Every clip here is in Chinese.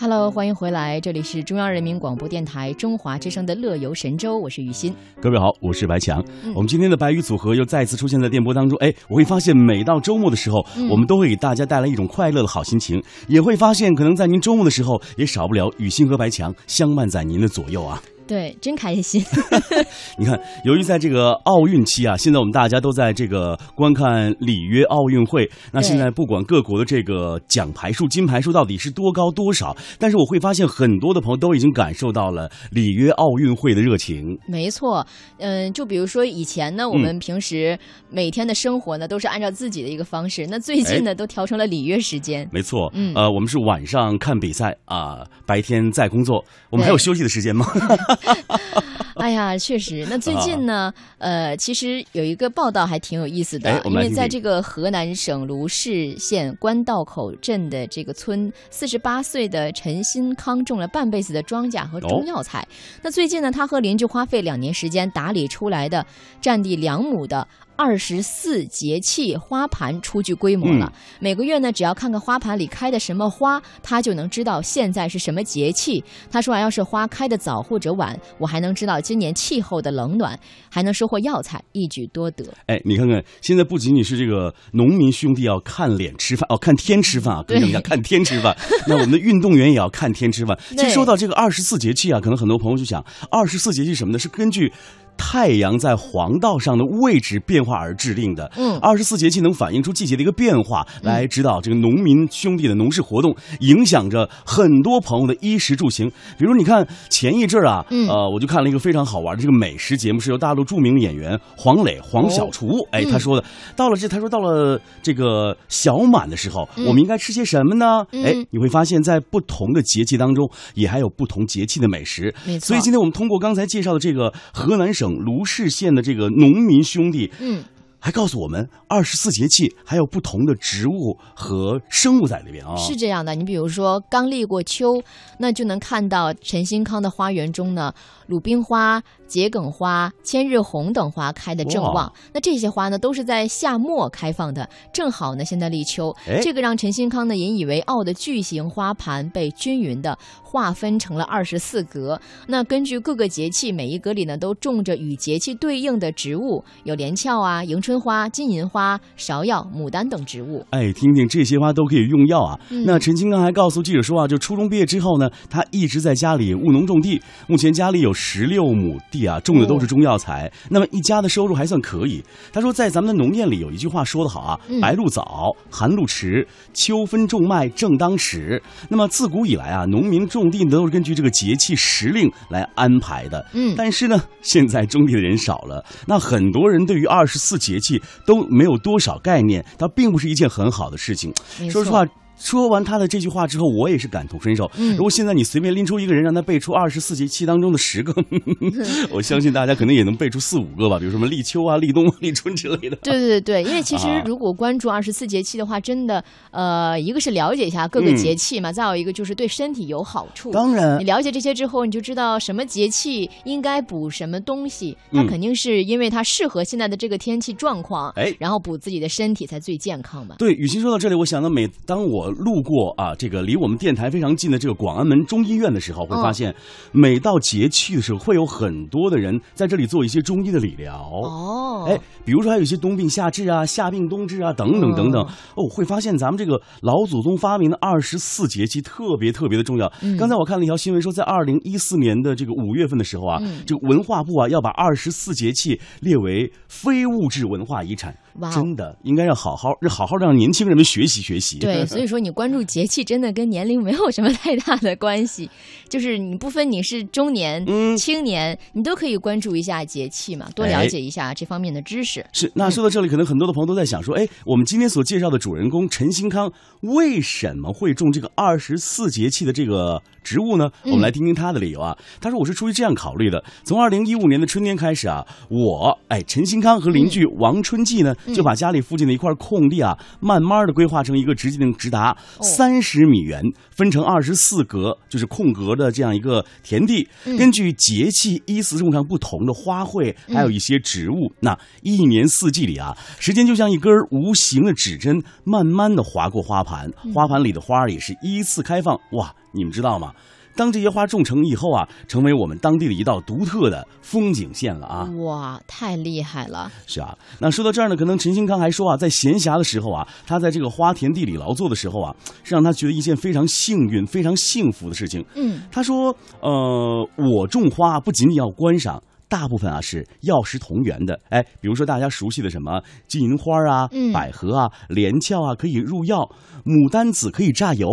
Hello，欢迎回来，这里是中央人民广播电台中华之声的乐游神州，我是雨欣。各位好，我是白强。嗯我们今天的白鱼组合又再次出现在电波当中。哎，我会发现每到周末的时候，嗯我们都会给大家带来一种快乐的好心情，也会发现可能在您周末的时候，也少不了雨欣和白强相伴在您的左右啊。对，真开心。你看，由于在这个奥运期啊，现在我们大家都在这个观看里约奥运会。那现在不管各国的这个奖牌数、金牌数到底是多高多少，但是我会发现很多的朋友都已经感受到了里约奥运会的热情。没错，嗯，就比如说以前呢，我们平时每天的生活呢，都是按照自己的一个方式，那最近呢，都调成了里约时间。没错，嗯呃，我们是晚上看比赛啊、白天在工作，我们还有休息的时间吗？哎呀，确实。那最近呢，呃，其实有一个报道还挺有意思的因为在这个河南省卢氏县官道口镇的这个村，四十八岁的陈新康种了半辈子的庄稼和中药材。那最近呢，他和邻居花费两年时间打理出来的占地两亩的。二十四节气花盘初具规模了。每个月呢，只要看看花盘里开的什么花，他就能知道现在是什么节气。他说啊，要是花开的早或者晚，我还能知道今年气候的冷暖，还能收获药材，一举多得。哎，你看看，现在不仅仅是这个农民兄弟要看脸吃饭，哦，看天吃饭啊，跟人家看天吃饭。那我们的运动员也要看天吃饭。其实说到这个二十四节气啊，可能很多朋友就想，二十四节气是什么呢？是根据。太阳在黄道上的位置变化而制定的，嗯。二十四节气能反映出季节的一个变化，来指导这个农民兄弟的农事活动，影响着很多朋友的衣食住行。比如你看前一阵儿啊，嗯。呃，我就看了一个非常好玩的这个美食节目，是由大陆著名演员黄磊黄小厨，哎，嗯他说的，到了这他说到了这个小满的时候，嗯。我们应该吃些什么呢？嗯。哎，你会发现在不同的节气当中，也还有不同节气的美食。没错。所以今天我们通过刚才介绍的这个河南省卢氏县的这个农民兄弟，嗯，还告诉我们二十四节气还有不同的植物和生物在里边啊。是这样的。你比如说刚立过秋，那就能看到陈新康的花园中呢，鲁冰花、桔梗花、千日红等花开得正旺。那这些花呢，都是在夏末开放的，正好呢现在立秋哎。这个让陈新康呢引以为傲的巨型花盘被均匀的划分成了二十四格。那根据各个节气，每一格里呢都种着与节气对应的植物，有连翘啊、迎春花、金银花、芍药、牡丹等植物。哎，听听这些花都可以用药啊。嗯那陈清刚还告诉记者说啊，就初中毕业之后呢，他一直在家里务农种地，目前家里有十六亩地啊，种的都是中药材，那么一家的收入还算可以。他说，在咱们的农谚里有一句话说得好啊，嗯白露早，寒露迟，秋分种麦正当时。那么自古以来啊，农民种地都是根据这个节气时令来安排的。嗯但是呢，现在种地的人少了，那很多人对于二十四节气都没有多少概念，它并不是一件很好的事情。说实话。说完他的这句话之后，我也是感同身受。嗯如果现在你随便拎出一个人，让他背出二十四节气当中的十个，我相信大家可能也能背出四五个吧，比如什么立秋啊、立冬、啊、立春之类的。对对对，因为其实啊如果关注二十四节气的话，真的，呃，一个是了解一下各个嗯节气嘛，再有一个就是对身体有好处。当然你，了解这些之后，你就知道什么节气应该补什么东西。它嗯肯定是因为它适合现在的这个天气状况，哎然后补自己的身体才最健康嘛。对，雨欣说到这里，我想到每当我路过啊这个离我们电台非常近的这个广安门中医院的时候，会发现每到节气的时候，会有很多的人在这里做一些中医的理疗。哦，哎，比如说还有一些冬病夏治啊、夏病冬治啊等等等等。哦哦，会发现咱们这个老祖宗发明的二十四节气特别特别的重要。嗯刚才我看了一条新闻说，在二零一四年的这个五月份的时候啊，嗯这个文化部啊要把二十四节气列为非物质文化遗产。真的应该要好好好好让年轻人们学习学习。对，所以说你关注节气真的跟年龄没有什么太大的关系，就是你不分你是中年、嗯青年，你都可以关注一下节气嘛，多了哎解一下这方面的知识。是，那说到这里，可能很多的朋友都在想说，哎，我们今天所介绍的主人公陈新康为什么会种这个二十四节气的这个植物呢？我们来听听他的理由啊。他说我是出于这样考虑的，从二零一五年的春天开始啊，我哎陈新康和邻居王春季呢，就把家里附近的一块空地啊，慢慢的规划成一个直径直达家，三十米圆，分成二十四格，就是空格的这样一个田地。根据节气依次种上不同的花卉，还有一些植物。那一年四季里啊，时间就像一根无形的指针，慢慢的划过花盘，花盘里的花儿也是依次开放。哇，你们知道吗？当这些花种成以后啊，成为我们当地的一道独特的风景线了啊！哇，太厉害了！是啊，那说到这儿呢，可能陈新康还说啊，在闲暇的时候啊，他在这个花田地里劳作的时候啊，是让他觉得一件非常幸运、非常幸福的事情。嗯，他说，呃，我种花不仅仅要观赏，大部分啊是药食同源的。哎，比如说大家熟悉的什么金银花啊、百合啊、连翘啊，可以入药；牡丹籽可以榨油。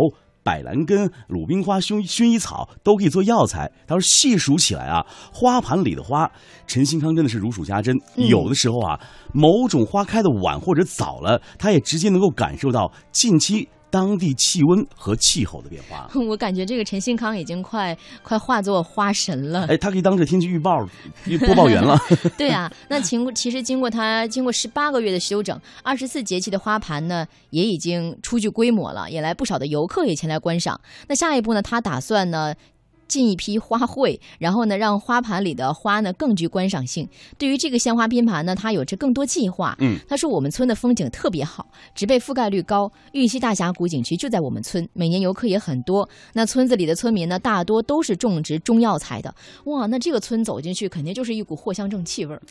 百兰根、鲁冰花、薰薰衣草都可以做药材。他说细数起来啊，花盘里的花，陈新康真的是如数家珍。有的时候啊，某种花开的晚或者早了，他也直接能够感受到近期。当地气温和气候的变化，我感觉这个陈信康已经快快化作花神了。哎，他可以当着天气预报播报员了。对啊，那经其实经过他经过十八个月的休整，二十四节气的花盘呢也已经初具规模了，引来不少的游客也前来观赏。那下一步呢，他打算呢？进一批花卉，然后呢，让花盘里的花呢更具观赏性。对于这个鲜花拼盘呢，他有着更多计划。嗯，他说我们村的风景特别好，植被覆盖率高，玉溪大峡谷景区就在我们村，每年游客也很多。那村子里的村民呢，大多都是种植中药材的。哇，那这个村走进去，肯定就是一股藿香正气味儿。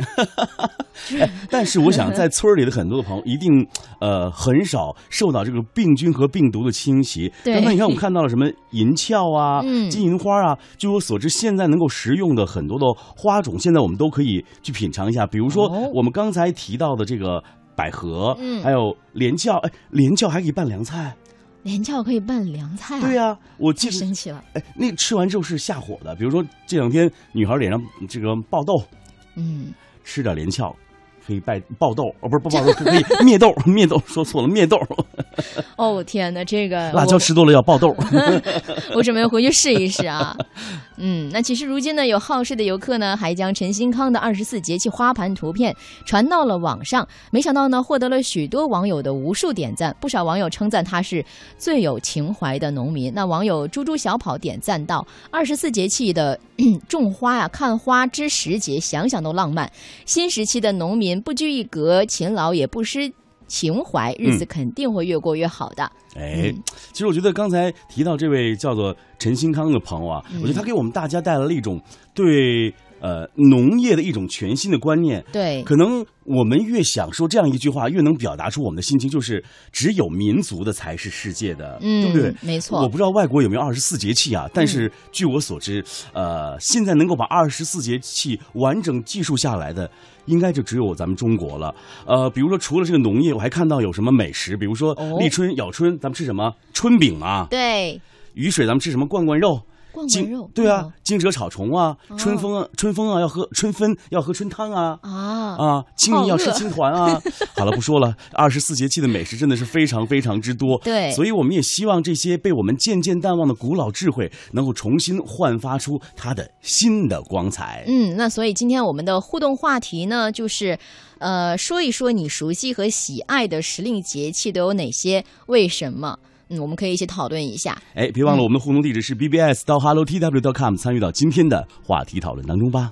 但是我想，在村里的很多的朋友一定呃很少受到这个病菌和病毒的侵袭。刚才你看，我们看到了什么银翘啊，金银花啊。啊，据我所知，现在能够食用的很多的花种，现在我们都可以去品尝一下。比如说，我们刚才提到的这个百合，嗯，还有连翘，哎，连翘还可以拌凉菜，连翘可以拌凉菜，对呀，我记神奇了，哎，那吃完之后是下火的。比如说这两天女孩脸上这个爆痘，嗯，吃点连翘。可以拜爆痘哦，不是不爆痘，可以灭痘，灭痘说错了，灭痘。哦天哪，这个辣椒吃多了要爆痘。我准备回去试一试啊。嗯，那其实如今呢，有好事的游客呢，还将陈新康的二十四节气花盘图片传到了网上，没想到呢，获得了许多网友的无数点赞。不少网友称赞他是最有情怀的农民。那网友猪猪小跑点赞道：“二十四节气的种花呀，看花之时节，想想都浪漫。新时期的农民。”不拘一格，勤劳也不失情怀，日子肯定会越过越好的。哎，其实我觉得刚才提到这位叫做陈新康的朋友啊，我觉得他给我们大家带来了一种对。呃，农业的一种全新的观念，对，可能我们越想说这样一句话，越能表达出我们的心情，就是只有民族的才是世界的，对不对？没错。我不知道外国有没有二十四节气啊，但是据我所知，呃，现在能够把二十四节气完整记述下来的，应该就只有咱们中国了。呃，比如说除了这个农业，我还看到有什么美食，比如说立春、咬春，咱们吃什么春饼啊？对。雨水，咱们吃什么罐罐肉？金肉对啊，惊蛰炒虫啊，春风啊，春风啊，要喝春分，要喝春汤啊啊啊，清明要吃青团啊。好了，不说了，二十四节气的美食真的是非常非常之多。对，所以我们也希望这些被我们渐渐淡忘的古老智慧，能够重新焕发出它的新的光彩。嗯，那所以今天我们的互动话题呢，就是呃，说一说你熟悉和喜爱的时令节气都有哪些？为什么？嗯，我们可以一起讨论一下。哎，别忘了我们的互动地址是 bbs 到 hello tw dot com，参与到今天的话题讨论当中吧。